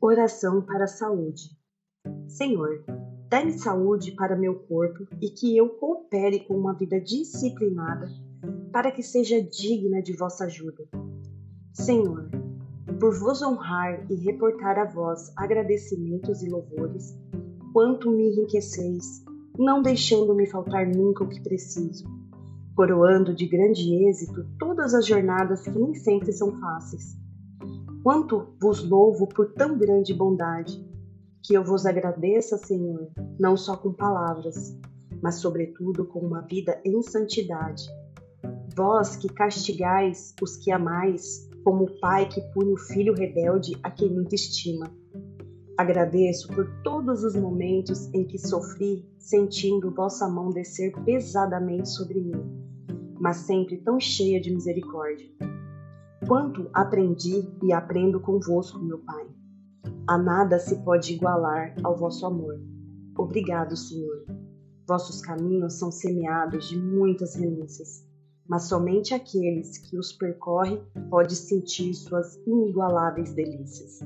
Oração para a saúde. Senhor, dá-me saúde para meu corpo e que eu coopere com uma vida disciplinada para que seja digna de vossa ajuda. Senhor, por vos honrar e reportar a vós agradecimentos e louvores, quanto me enriqueceis, não deixando-me faltar nunca o que preciso, coroando de grande êxito todas as jornadas que nem sempre são fáceis. Quanto vos louvo por tão grande bondade, que eu vos agradeça, Senhor, não só com palavras, mas sobretudo com uma vida em santidade. Vós que castigais os que amais, como o pai que pune o filho rebelde a quem muito estima. Agradeço por todos os momentos em que sofri sentindo vossa mão descer pesadamente sobre mim, mas sempre tão cheia de misericórdia. Quanto aprendi e aprendo convosco, meu Pai. A nada se pode igualar ao vosso amor. Obrigado, Senhor. Vossos caminhos são semeados de muitas renúncias, mas somente aqueles que os percorrem pode sentir suas inigualáveis delícias.